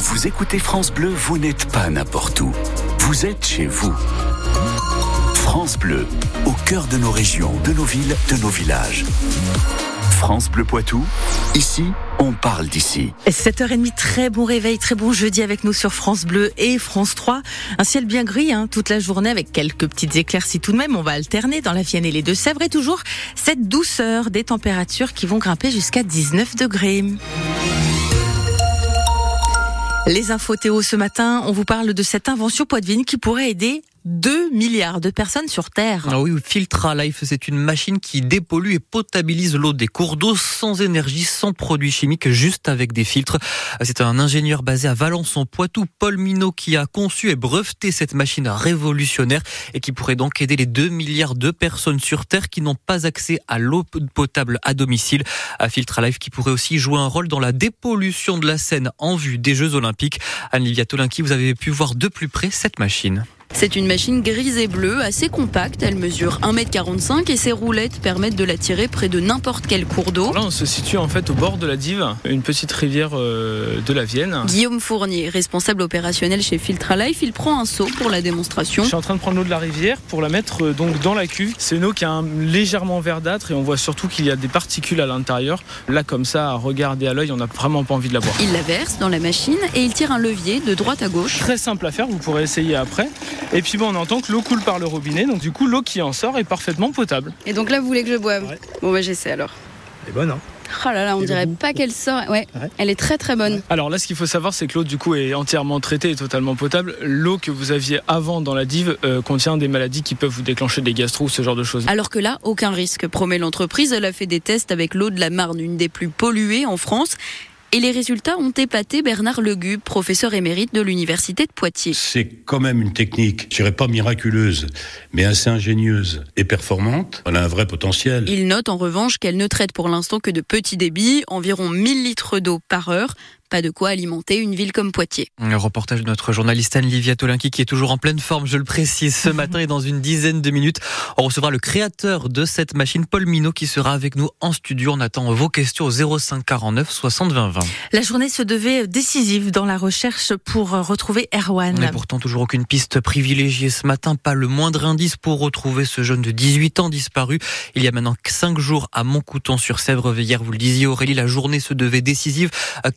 vous écoutez France Bleu, vous n'êtes pas n'importe où. Vous êtes chez vous. France Bleu, au cœur de nos régions, de nos villes, de nos villages. France Bleu Poitou, ici, on parle d'ici. 7h30, très bon réveil, très bon jeudi avec nous sur France Bleu et France 3. Un ciel bien gris hein, toute la journée avec quelques petites éclaircies tout de même. On va alterner dans la Vienne et les Deux-Sèvres et toujours cette douceur des températures qui vont grimper jusqu'à 19 degrés. Les infos Théo ce matin, on vous parle de cette invention Poitvine qui pourrait aider 2 milliards de personnes sur Terre. Ah oui, Filtra Life, c'est une machine qui dépollue et potabilise l'eau des cours d'eau sans énergie, sans produits chimiques, juste avec des filtres. C'est un ingénieur basé à Valence en Poitou, Paul Minot, qui a conçu et breveté cette machine révolutionnaire et qui pourrait donc aider les 2 milliards de personnes sur Terre qui n'ont pas accès à l'eau potable à domicile. Filtra Life qui pourrait aussi jouer un rôle dans la dépollution de la Seine en vue des Jeux Olympiques. Anne-Livia Tolinki, vous avez pu voir de plus près cette machine? C'est une machine grise et bleue, assez compacte. Elle mesure 1m45 et ses roulettes permettent de la tirer près de n'importe quel cours d'eau. Là, on se situe en fait au bord de la Dive, une petite rivière euh, de la Vienne. Guillaume Fournier, responsable opérationnel chez Filtra Life, il prend un seau pour la démonstration. Je suis en train de prendre l'eau de la rivière pour la mettre euh, donc dans la cuve. C'est une eau qui est un, légèrement verdâtre et on voit surtout qu'il y a des particules à l'intérieur. Là, comme ça, à regarder à l'œil, on n'a vraiment pas envie de la boire. Il la verse dans la machine et il tire un levier de droite à gauche. Très simple à faire, vous pourrez essayer après. Et puis bon, on entend que l'eau coule par le robinet, donc du coup l'eau qui en sort est parfaitement potable. Et donc là, vous voulez que je boive Bon bah j'essaie alors. Elle est bonne, hein Oh là là, on dirait pas qu'elle sort. Ouais, elle est très très bonne. Alors là, ce qu'il faut savoir, c'est que l'eau du coup est entièrement traitée et totalement potable. L'eau que vous aviez avant dans la dive euh, contient des maladies qui peuvent vous déclencher des gastro, ce genre de choses. Alors que là, aucun risque, promet l'entreprise. Elle a fait des tests avec l'eau de la Marne, une des plus polluées en France. Et les résultats ont épaté Bernard Legube, professeur émérite de l'Université de Poitiers. C'est quand même une technique, je dirais pas miraculeuse, mais assez ingénieuse et performante. Elle a un vrai potentiel. Il note en revanche qu'elle ne traite pour l'instant que de petits débits, environ 1000 litres d'eau par heure. Pas de quoi alimenter une ville comme Poitiers. Un reportage de notre journaliste Anne-Livia Tolinki qui est toujours en pleine forme, je le précise, ce matin et dans une dizaine de minutes. On recevra le créateur de cette machine, Paul Minot, qui sera avec nous en studio. On attend vos questions au 05 49 60 20 20. La journée se devait décisive dans la recherche pour retrouver Erwan. Mais pourtant toujours aucune piste privilégiée ce matin, pas le moindre indice pour retrouver ce jeune de 18 ans disparu. Il y a maintenant 5 jours à Montcouton sur Sèvres. Hier, vous le disiez Aurélie, la journée se devait décisive.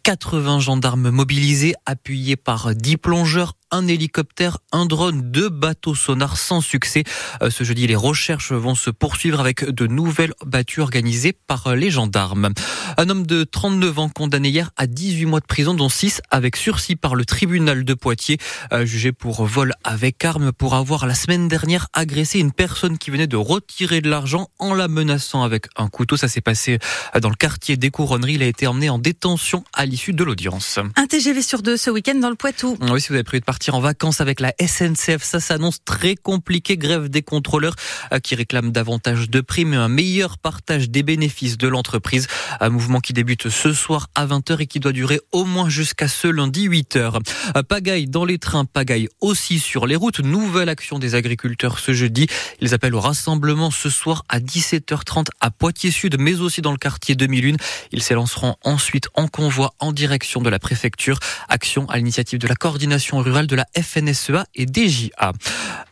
80 gendarmes mobilisés, appuyés par 10 plongeurs, un hélicoptère, un drone, deux bateaux sonars sans succès. Euh, ce jeudi, les recherches vont se poursuivre avec de nouvelles battues organisées par les gendarmes. Un homme de 39 ans condamné hier à 18 mois de prison, dont 6 avec sursis par le tribunal de Poitiers, euh, jugé pour vol avec arme pour avoir la semaine dernière agressé une personne qui venait de retirer de l'argent en la menaçant avec un couteau. Ça s'est passé dans le quartier des Couronneries. Il a été emmené en détention à l'issue de l'audience. Un TGV sur deux ce week-end dans le Poitou. Oui, si vous avez prévu de partir en vacances avec la SNCF. Ça s'annonce très compliqué. Grève des contrôleurs euh, qui réclament davantage de primes et un meilleur partage des bénéfices de l'entreprise. Un mouvement qui débute ce soir à 20h et qui doit durer au moins jusqu'à ce lundi 8h. Euh, pagaille dans les trains, pagaille aussi sur les routes. Nouvelle action des agriculteurs ce jeudi. Ils appellent au rassemblement ce soir à 17h30 à Poitiers Sud, mais aussi dans le quartier 2001. Ils s'élanceront ensuite en convoi en direction de la préfecture. Action à l'initiative de la coordination rurale de la FNSEA et DJA.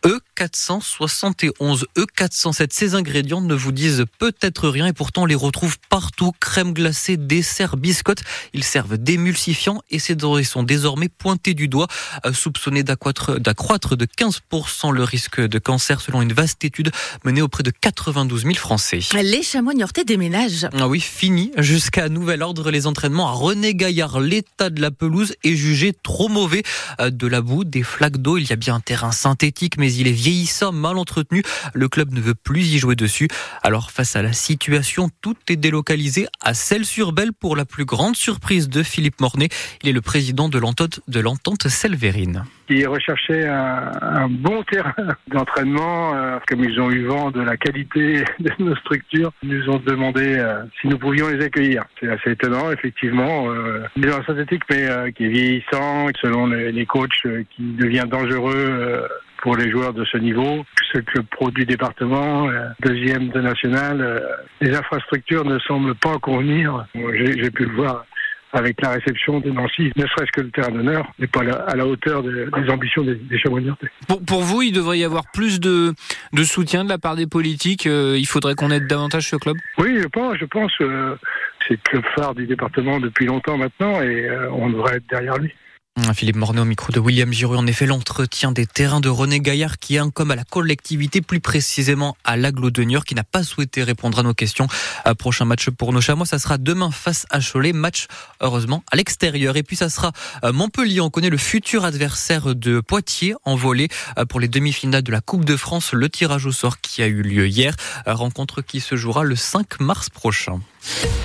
E471, E407, ces ingrédients ne vous disent peut-être rien et pourtant on les retrouve partout. Crème glacée, dessert, biscottes. Ils servent d'émulsifiants et ils sont désormais pointés du doigt, euh, soupçonnés d'accroître de 15% le risque de cancer selon une vaste étude menée auprès de 92 000 Français. Les chamois niortais déménagent. Ah oui, fini. Jusqu'à nouvel ordre, les entraînements à René Gaillard. L'état de la pelouse est jugé trop mauvais. Euh, de la boue, des flaques d'eau, il y a bien un terrain synthétique, mais il est vieillissant, mal entretenu. Le club ne veut plus y jouer dessus. Alors, face à la situation, tout est délocalisé à Celles-sur-Belle pour la plus grande surprise de Philippe Mornay. Il est le président de l'entente, de Ils recherchaient un, bon terrain d'entraînement, euh, comme ils ont eu vent de la qualité de nos structures, nous ont demandé euh, si nous pouvions les accueillir. C'est assez étonnant, effectivement. Euh, un synthétique, mais euh, qui est vieillissant, selon les, les coachs, euh, qui devient dangereux euh, pour les joueurs de ce niveau. Ce club pro du département, euh, deuxième de national, euh, les infrastructures ne semblent pas convenir. J'ai pu le voir avec la réception de Nancy. Ne serait-ce que le terrain d'honneur n'est pas à la, hauteur des ambitions des, des pour, pour, vous, il devrait y avoir plus de, de soutien de la part des politiques. Euh, il faudrait qu'on aide davantage ce club? Oui, je pense. Je pense. Euh, c'est le club phare du département depuis longtemps maintenant et euh, on devrait être derrière lui. Philippe Morneau au micro de William Giroud. En effet, l'entretien des terrains de René Gaillard qui incombe à la collectivité, plus précisément à l'Aglo de Niort, qui n'a pas souhaité répondre à nos questions. Un prochain match pour nos chamois, ça sera demain face à Cholet. Match, heureusement, à l'extérieur. Et puis, ça sera euh, Montpellier. On connaît le futur adversaire de Poitiers en volée euh, pour les demi-finales de la Coupe de France. Le tirage au sort qui a eu lieu hier. Euh, rencontre qui se jouera le 5 mars prochain.